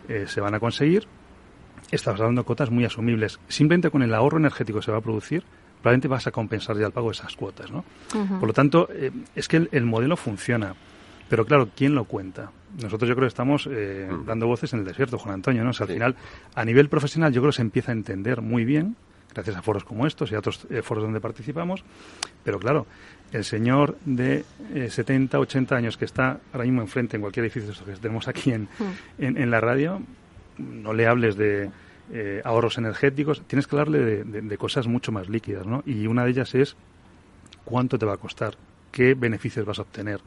eh, se van a conseguir, estamos hablando de cuotas muy asumibles. Simplemente con el ahorro energético que se va a producir, probablemente vas a compensar ya el pago de esas cuotas. ¿no? Uh -huh. Por lo tanto, eh, es que el, el modelo funciona. Pero claro, ¿quién lo cuenta? Nosotros yo creo que estamos eh, mm. dando voces en el desierto, Juan Antonio, ¿no? O sea, al sí. final, a nivel profesional, yo creo que se empieza a entender muy bien, gracias a foros como estos y a otros eh, foros donde participamos, pero claro, el señor de eh, 70, 80 años que está ahora mismo enfrente en cualquier edificio que tenemos aquí en, mm. en, en, la radio, no le hables de eh, ahorros energéticos, tienes que hablarle de, de, de cosas mucho más líquidas, ¿no? Y una de ellas es cuánto te va a costar, qué beneficios vas a obtener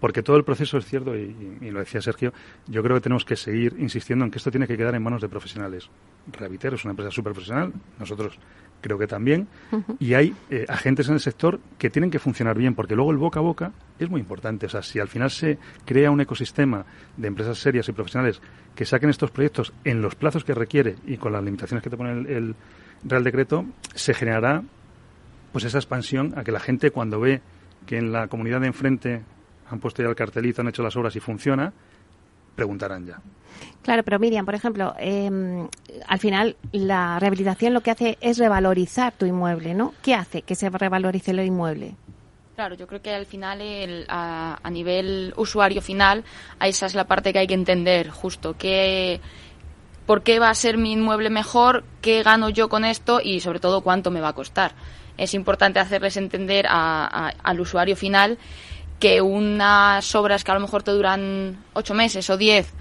porque todo el proceso es cierto, y, y, lo decía Sergio, yo creo que tenemos que seguir insistiendo en que esto tiene que quedar en manos de profesionales. Reviter es una empresa súper profesional, nosotros creo que también, uh -huh. y hay eh, agentes en el sector que tienen que funcionar bien, porque luego el boca a boca es muy importante. O sea, si al final se crea un ecosistema de empresas serias y profesionales que saquen estos proyectos en los plazos que requiere y con las limitaciones que te pone el, el Real Decreto, se generará pues esa expansión a que la gente cuando ve que en la comunidad de enfrente han puesto ya el cartelito, han hecho las obras y funciona, preguntarán ya. Claro, pero Miriam, por ejemplo, eh, al final la rehabilitación lo que hace es revalorizar tu inmueble, ¿no? ¿Qué hace que se revalorice el inmueble? Claro, yo creo que al final, el, a, a, nivel usuario final, esa es la parte que hay que entender, justo, que por qué va a ser mi inmueble mejor, qué gano yo con esto y sobre todo cuánto me va a costar. Es importante hacerles entender a, a, al usuario final que unas obras que a lo mejor te duran ocho meses o diez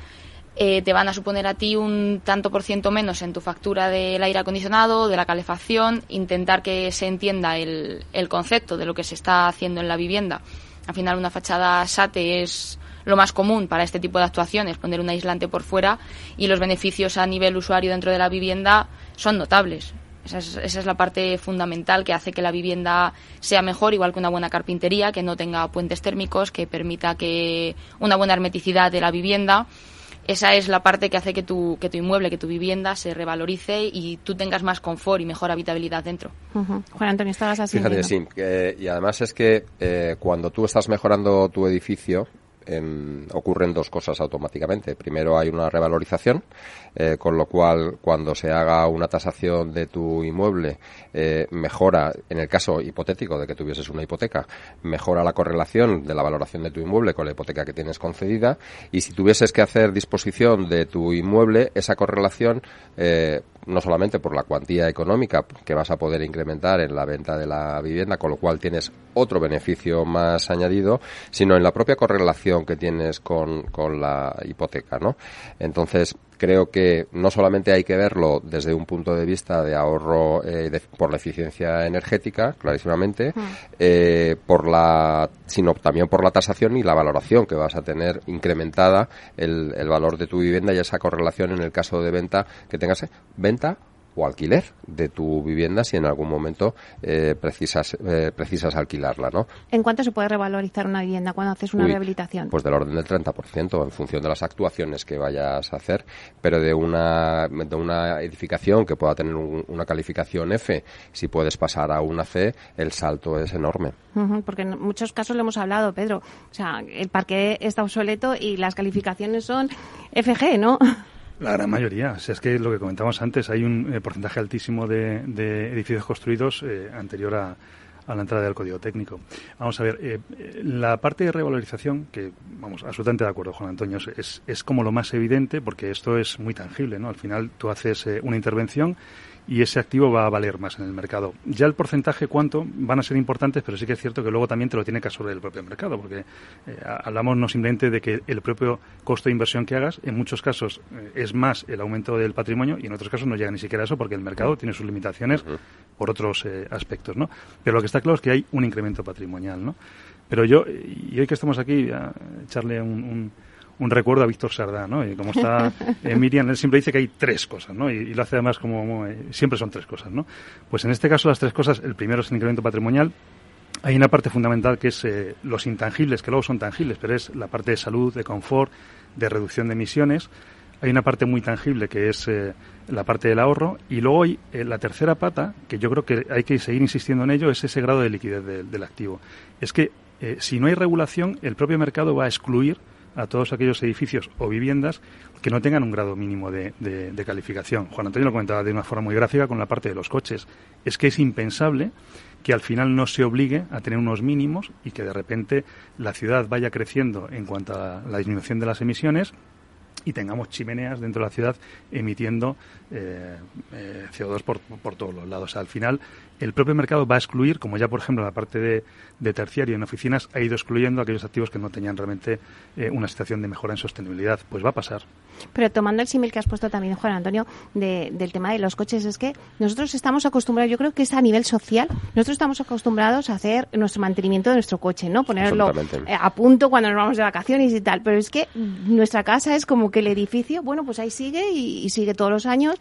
eh, te van a suponer a ti un tanto por ciento menos en tu factura del aire acondicionado, de la calefacción, intentar que se entienda el, el concepto de lo que se está haciendo en la vivienda. Al final una fachada SATE es lo más común para este tipo de actuaciones, poner un aislante por fuera y los beneficios a nivel usuario dentro de la vivienda son notables. Esa es, esa es, la parte fundamental que hace que la vivienda sea mejor, igual que una buena carpintería, que no tenga puentes térmicos, que permita que una buena hermeticidad de la vivienda esa es la parte que hace que tu, que tu inmueble, que tu vivienda se revalorice y tú tengas más confort y mejor habitabilidad dentro. Juan Antonio, estabas así. Fíjate, sí. y además es que eh, cuando tú estás mejorando tu edificio, ocurren dos cosas automáticamente. Primero hay una revalorización, eh, con lo cual cuando se haga una tasación de tu inmueble eh, mejora, en el caso hipotético de que tuvieses una hipoteca, mejora la correlación de la valoración de tu inmueble con la hipoteca que tienes concedida y si tuvieses que hacer disposición de tu inmueble, esa correlación eh, no solamente por la cuantía económica que vas a poder incrementar en la venta de la vivienda, con lo cual tienes otro beneficio más añadido, sino en la propia correlación que tienes con, con la hipoteca, ¿no? Entonces, creo que no solamente hay que verlo desde un punto de vista de ahorro eh, por la eficiencia energética, clarísimamente, eh, por la, sino también por la tasación y la valoración que vas a tener incrementada el, el valor de tu vivienda y esa correlación en el caso de venta que tengas eh, venta o alquiler de tu vivienda si en algún momento eh, precisas, eh, precisas alquilarla, ¿no? ¿En cuánto se puede revalorizar una vivienda cuando haces una rehabilitación? Pues del orden del 30% en función de las actuaciones que vayas a hacer, pero de una, de una edificación que pueda tener una calificación F, si puedes pasar a una C, el salto es enorme. porque en muchos casos lo hemos hablado, Pedro. O sea, el parque está obsoleto y las calificaciones son FG, ¿no? La gran mayoría. O es que lo que comentamos antes, hay un eh, porcentaje altísimo de, edificios construidos eh, anterior a, la entrada del código técnico. Vamos a ver, eh, la parte de revalorización, que vamos, absolutamente de acuerdo, Juan Antonio, es, es como lo más evidente porque esto es muy tangible, ¿no? Al final tú haces una intervención y ese activo va a valer más en el mercado. Ya el porcentaje, cuánto, van a ser importantes, pero sí que es cierto que luego también te lo tiene que absorber el propio mercado, porque eh, hablamos no simplemente de que el propio costo de inversión que hagas, en muchos casos eh, es más el aumento del patrimonio y en otros casos no llega ni siquiera a eso porque el mercado tiene sus limitaciones por otros eh, aspectos, ¿no? Pero lo que está claro es que hay un incremento patrimonial, ¿no? Pero yo, y hoy que estamos aquí, a echarle un un recuerdo a Víctor Sardá, ¿no? Y como está *laughs* eh, Miriam, él siempre dice que hay tres cosas, ¿no? Y, lo hace además como, eh, siempre son tres cosas, ¿no? Pues en este caso las tres cosas, el primero es el incremento patrimonial, hay una parte fundamental que es eh, los intangibles, que luego son tangibles, pero es la parte de salud, de confort, de reducción de emisiones. Hay una parte muy tangible que es la parte del ahorro y luego hay la tercera pata, que yo creo que hay que seguir insistiendo en ello, es ese grado de liquidez del activo. Es que si no hay regulación, el propio mercado va a excluir a todos aquellos edificios o viviendas que no tengan un grado mínimo de, calificación. Juan Antonio lo comentaba de una forma muy gráfica con la parte de los coches. Es que es impensable que al final no se obligue a tener unos mínimos y que de repente la ciudad vaya creciendo en cuanto a la disminución de las emisiones y tengamos chimeneas dentro de la ciudad emitiendo eh, eh, CO2 por, por, todos los lados. al final, el propio mercado va a excluir, como ya por ejemplo la parte de, de terciario en oficinas ha ido excluyendo aquellos activos que no tenían realmente eh, una situación de mejora en sostenibilidad. Pues va a pasar. Pero tomando el símil que has puesto también, Juan Antonio, del tema de los coches, es que nosotros estamos acostumbrados, yo creo que es a nivel social, nosotros estamos acostumbrados a hacer nuestro mantenimiento de nuestro coche, ¿no? Ponerlo eh, a punto cuando nos vamos de vacaciones y tal. Pero es que nuestra casa es como que el edificio, bueno, pues ahí sigue y sigue todos los años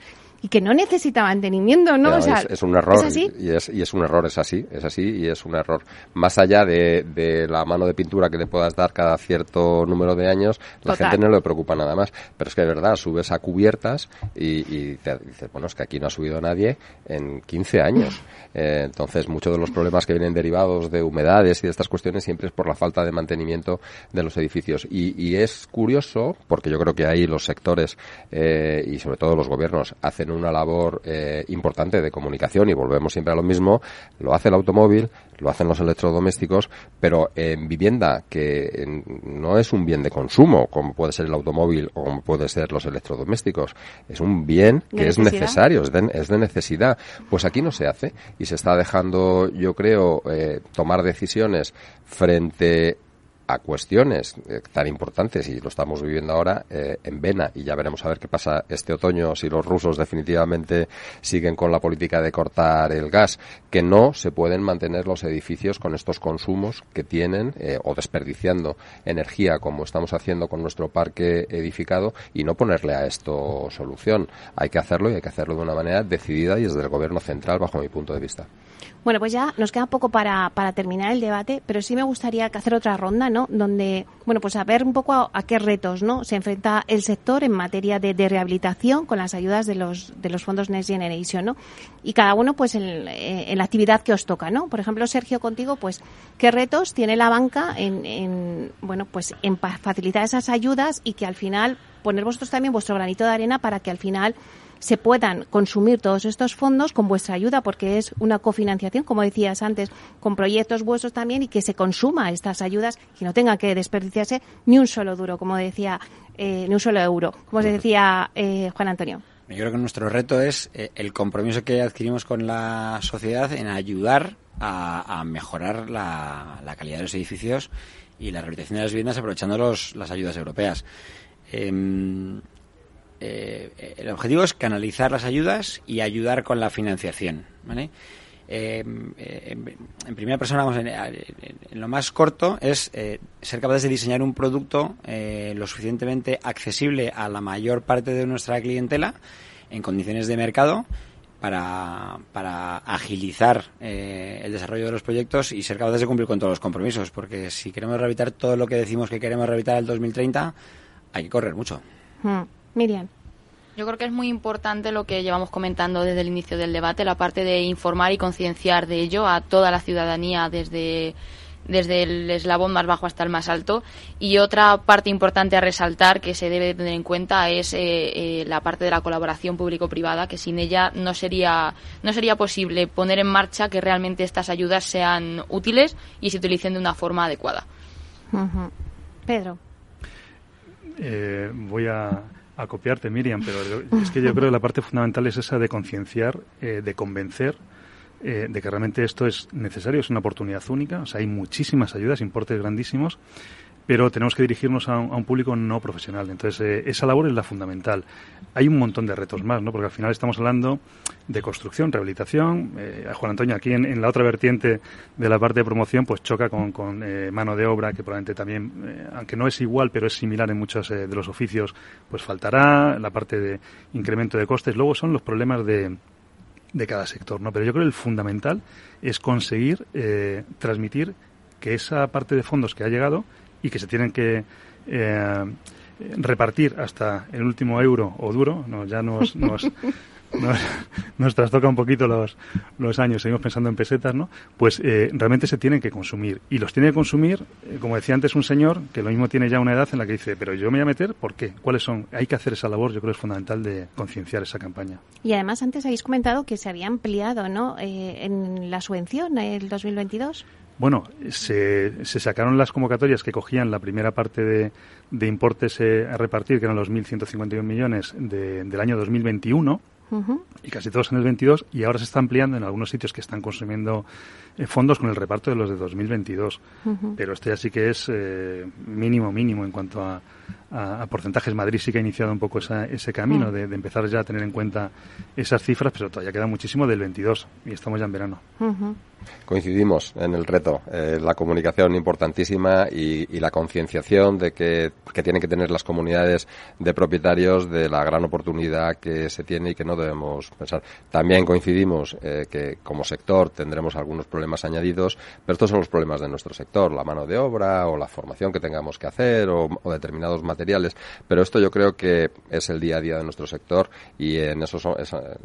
y que no necesita mantenimiento, ¿no? es, un error. Y, es, y es un error, es así, es así y es un error. Más allá de, de la mano de pintura que le puedas dar cada cierto número de años, la gente no le preocupa nada más. Pero es que de verdad, subes a cubiertas y, y te dices, bueno, es que aquí no ha subido nadie en 15 años. *laughs* Eh, entonces, muchos de los problemas que vienen derivados de humedades y de estas cuestiones siempre es por la falta de mantenimiento de los edificios. Y, y es curioso, porque yo creo que ahí los sectores eh, y sobre todo los gobiernos hacen una labor eh, importante de comunicación y volvemos siempre a lo mismo, lo hace el automóvil, lo hacen los electrodomésticos, pero en vivienda que no es un bien de consumo, como puede ser el automóvil o como puede ser los electrodomésticos, es un bien que es necesario, es de, es de, necesidad. Pues aquí no se hace y se está dejando, yo creo, eh, tomar decisiones frente a cuestiones eh, tan importantes y lo estamos viviendo ahora eh, en Vena y ya veremos a ver qué pasa este otoño si los rusos definitivamente siguen con la política de cortar el gas que no se pueden mantener los edificios con estos consumos que tienen eh, o desperdiciando energía como estamos haciendo con nuestro parque edificado y no ponerle a esto solución. Hay que hacerlo y hay que hacerlo de una manera decidida y desde el gobierno central bajo mi punto de vista Bueno, pues ya nos queda poco para, para terminar el debate, pero sí me gustaría hacer otra ronda, ¿no? Donde, bueno, pues a ver un poco a, qué retos, ¿no? Se enfrenta el sector en materia de, rehabilitación con las ayudas de los, de los fondos Next Generation, ¿no? Y cada uno, pues, en, eh, en la actividad que os toca, ¿no? Por ejemplo, Sergio, contigo, pues, ¿qué retos tiene la banca en, en bueno, pues, en facilitar esas ayudas y que al final poner vosotros también vuestro granito de arena para que al final se puedan consumir todos estos fondos con vuestra ayuda, porque es una cofinanciación, como decías antes, con proyectos vuestros también y que se consuma estas ayudas y no tenga que desperdiciarse ni un solo duro, como decía, eh, ni un solo euro, como decía eh, Juan Antonio. Yo creo que nuestro reto es eh, el compromiso que adquirimos con la sociedad en ayudar a, mejorar la, calidad de los edificios y la rehabilitación de las viviendas aprovechando los, las ayudas europeas. Em, eh, el objetivo es canalizar las ayudas y ayudar con la financiación. Em, eh, en, primera persona, vamos, en, lo más corto, es eh, ser capaces de diseñar un producto lo suficientemente accesible a la mayor parte de nuestra clientela en condiciones de mercado para, agilizar el desarrollo de los proyectos y ser capaces de cumplir con todos los compromisos. Porque si queremos rehabilitar todo lo que decimos que queremos rehabilitar el 2030, hay que correr mucho. Hmm. Miriam. Yo creo que es muy importante lo que llevamos comentando desde el inicio del debate, la parte de informar y concienciar de ello a toda la ciudadanía desde desde el eslabón más bajo hasta el más alto. Y otra parte importante a resaltar que se debe tener en cuenta es eh, eh, la parte de la colaboración público-privada, que sin ella no sería, no sería posible poner en marcha que realmente estas ayudas sean útiles y se utilicen de una forma adecuada. Pedro. Eh, voy a, copiarte, Miriam, pero es que yo creo que la parte fundamental es esa de concienciar, eh, de convencer eh, de que realmente esto es necesario, es una oportunidad única. O sea, hay muchísimas ayudas, importes grandísimos, pero tenemos que dirigirnos a un, público no profesional. Entonces, eh, esa labor es la fundamental. Hay un montón de retos más, ¿no? Porque al final estamos hablando de construcción, rehabilitación. Eh, Juan Antonio, aquí en, la otra vertiente de la parte de promoción, pues choca con, con eh, mano de obra, que probablemente también, aunque no es igual, pero es similar en muchos de los oficios, pues faltará. La parte de incremento de costes. Luego son los problemas de, de cada sector, ¿no? Pero yo creo que el fundamental es conseguir transmitir que esa parte de fondos que ha llegado y que se tienen que eh, repartir hasta el último euro o duro, no, ya nos, *laughs* nos, nos, trastoca un poquito los, los años, seguimos pensando en pesetas, ¿no? Pues eh, realmente se tienen que consumir. Y los tiene que consumir, eh, como decía antes un señor, que lo mismo tiene ya una edad en la que dice, pero yo me voy a meter, ¿por qué? ¿Cuáles son? Hay que hacer esa labor, yo creo que es fundamental de concienciar esa campaña. Y además antes habéis comentado que se había ampliado, ¿no? en la subvención el 2022. Bueno, se, se, sacaron las convocatorias que cogían la primera parte de, de importes eh, a repartir, que eran los 1.151 millones del año 2021, y casi todos en el 22, y ahora se está ampliando en algunos sitios que están consumiendo eh, fondos con el reparto de los de 2022. Pero este ya sí que es eh, mínimo, mínimo en cuanto a, a, porcentajes. Madrid sí que ha iniciado un poco ese camino de, empezar ya a tener en cuenta esas cifras, pero todavía queda muchísimo del 22 y estamos ya en verano. Coincidimos en el reto, eh, la comunicación importantísima y, la concienciación de que, que, tienen que tener las comunidades de propietarios de la gran oportunidad que se tiene y que no debemos pensar. También coincidimos eh, que como sector tendremos algunos problemas añadidos, pero estos son los problemas de nuestro sector, la mano de obra o la formación que tengamos que hacer o, o determinados materiales. Pero esto yo creo que es el día a día de nuestro sector y en eso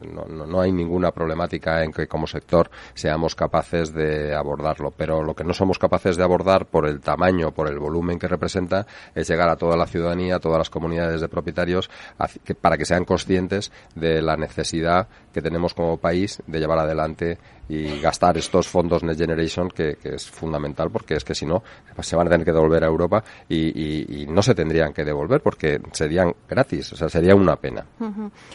no, hay ninguna problemática en que como sector seamos capaces de abordarlo. Pero lo que no somos capaces de abordar por el tamaño, por el volumen que representa, es llegar a toda la ciudadanía, a todas las comunidades de propietarios, para que sean conscientes de la necesidad que tenemos como país de llevar adelante y gastar estos fondos Next Generation que, es fundamental porque es que si no pues se van a tener que devolver a Europa y, no se tendrían que devolver porque serían gratis, o sea, sería una pena.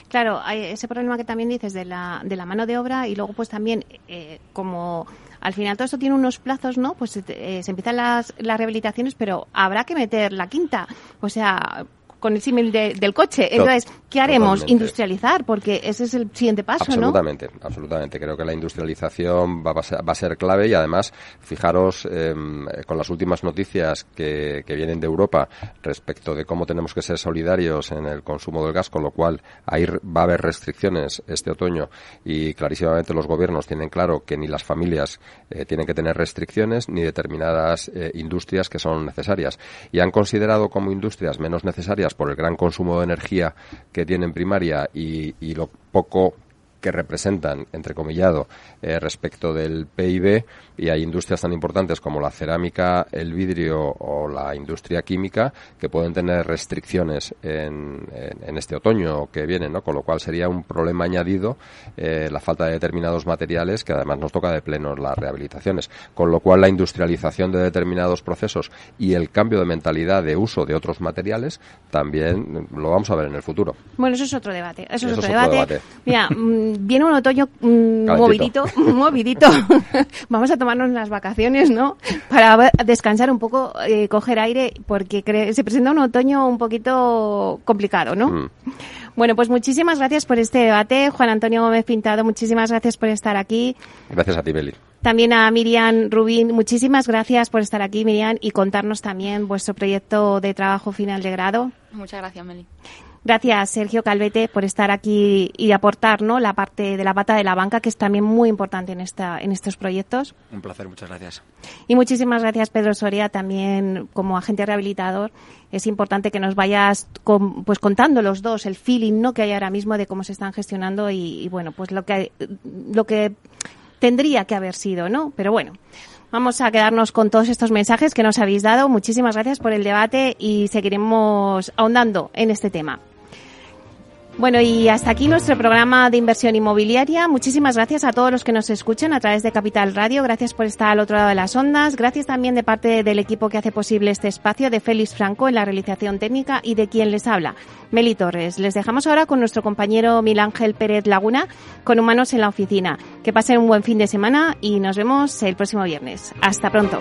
Claro, hay ese problema que también dices de la, de la mano de obra y luego pues también eh, como al final todo esto tiene unos plazos, ¿no? Pues eh, se empiezan las, las rehabilitaciones, pero habrá que meter la quinta. O sea, con el símil del coche. Entonces, ¿qué haremos? Industrializar, porque ese es el siguiente paso, absolutamente, ¿no? Absolutamente, Creo que la industrialización va, a, ser, clave y además, fijaros em, con las últimas noticias que, que vienen de Europa respecto de cómo tenemos que ser solidarios en el consumo del gas, con lo cual ahí va a haber restricciones este otoño y clarísimamente los gobiernos tienen claro que ni las familias eh, tienen que tener restricciones ni determinadas eh, industrias que son necesarias. Y han considerado como industrias menos necesarias por el gran consumo de energía que tienen primaria y, y lo poco que representan, entrecomillado, eh, respecto del PIB y hay industrias tan importantes como la cerámica, el vidrio o la industria química que pueden tener restricciones en, este otoño que viene, ¿no? Con lo cual sería un problema añadido eh, la falta de determinados materiales que además nos toca de pleno las rehabilitaciones. Con lo cual la industrialización de determinados procesos y el cambio de mentalidad de uso de otros materiales también lo vamos a ver en el futuro. Bueno, eso es otro debate. Eso, es otro, debate. Mira, mm, viene un otoño mm, movidito, *laughs* movidito. *laughs* Vamos a tomarnos unas vacaciones, ¿no? Para descansar un poco, eh, coger aire, porque se presenta un otoño un poquito complicado, ¿no? Mm. Bueno, pues muchísimas gracias por este debate. Juan Antonio Gómez Pintado, muchísimas gracias por estar aquí. Gracias a ti, Beli. También a Miriam Rubín, muchísimas gracias por estar aquí, Miriam, y contarnos también vuestro proyecto de trabajo final de grado. Muchas gracias, Meli. Gracias, Sergio Calvete, por estar aquí y aportar ¿no? la parte de la pata de la banca, que es también muy importante en, esta, en estos proyectos. Un placer, muchas gracias. Y muchísimas gracias, Pedro Soria, también como agente rehabilitador. Es importante que nos vayas pues contando los dos el feeling ¿no? que hay ahora mismo de cómo se están gestionando y, bueno, pues lo que, lo que tendría que haber sido, ¿no? Pero bueno. Vamos a quedarnos con todos estos mensajes que nos habéis dado. Muchísimas gracias por el debate y seguiremos ahondando en este tema. Bueno, y hasta aquí nuestro programa de inversión inmobiliaria. Muchísimas gracias a todos los que nos escuchan a través de Capital Radio. Gracias por estar al otro lado de las ondas. Gracias también de parte del equipo que hace posible este espacio, de Félix Franco en la realización técnica y de quien les habla, Meli Torres. Les dejamos ahora con nuestro compañero Milángel Pérez Laguna, con Humanos en la Oficina. Que pasen un buen fin de semana y nos vemos el próximo viernes. Hasta pronto.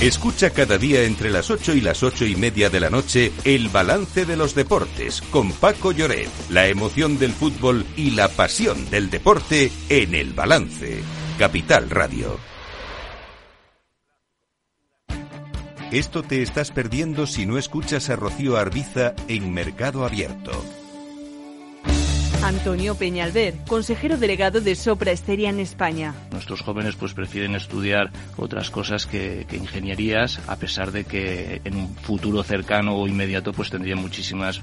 Escucha cada día entre las 8 y las ocho y media de la noche el balance de los deportes con Paco Lloret, la emoción del fútbol y la pasión del deporte en el balance. Capital Radio. Esto te estás perdiendo si no escuchas a Rocío Arbiza en Mercado Abierto. Antonio Peñalver, consejero delegado de Sopra Esteria en España. Nuestros jóvenes pues prefieren estudiar otras cosas que, ingenierías, a pesar de que en un futuro cercano o inmediato pues tendrían muchísimas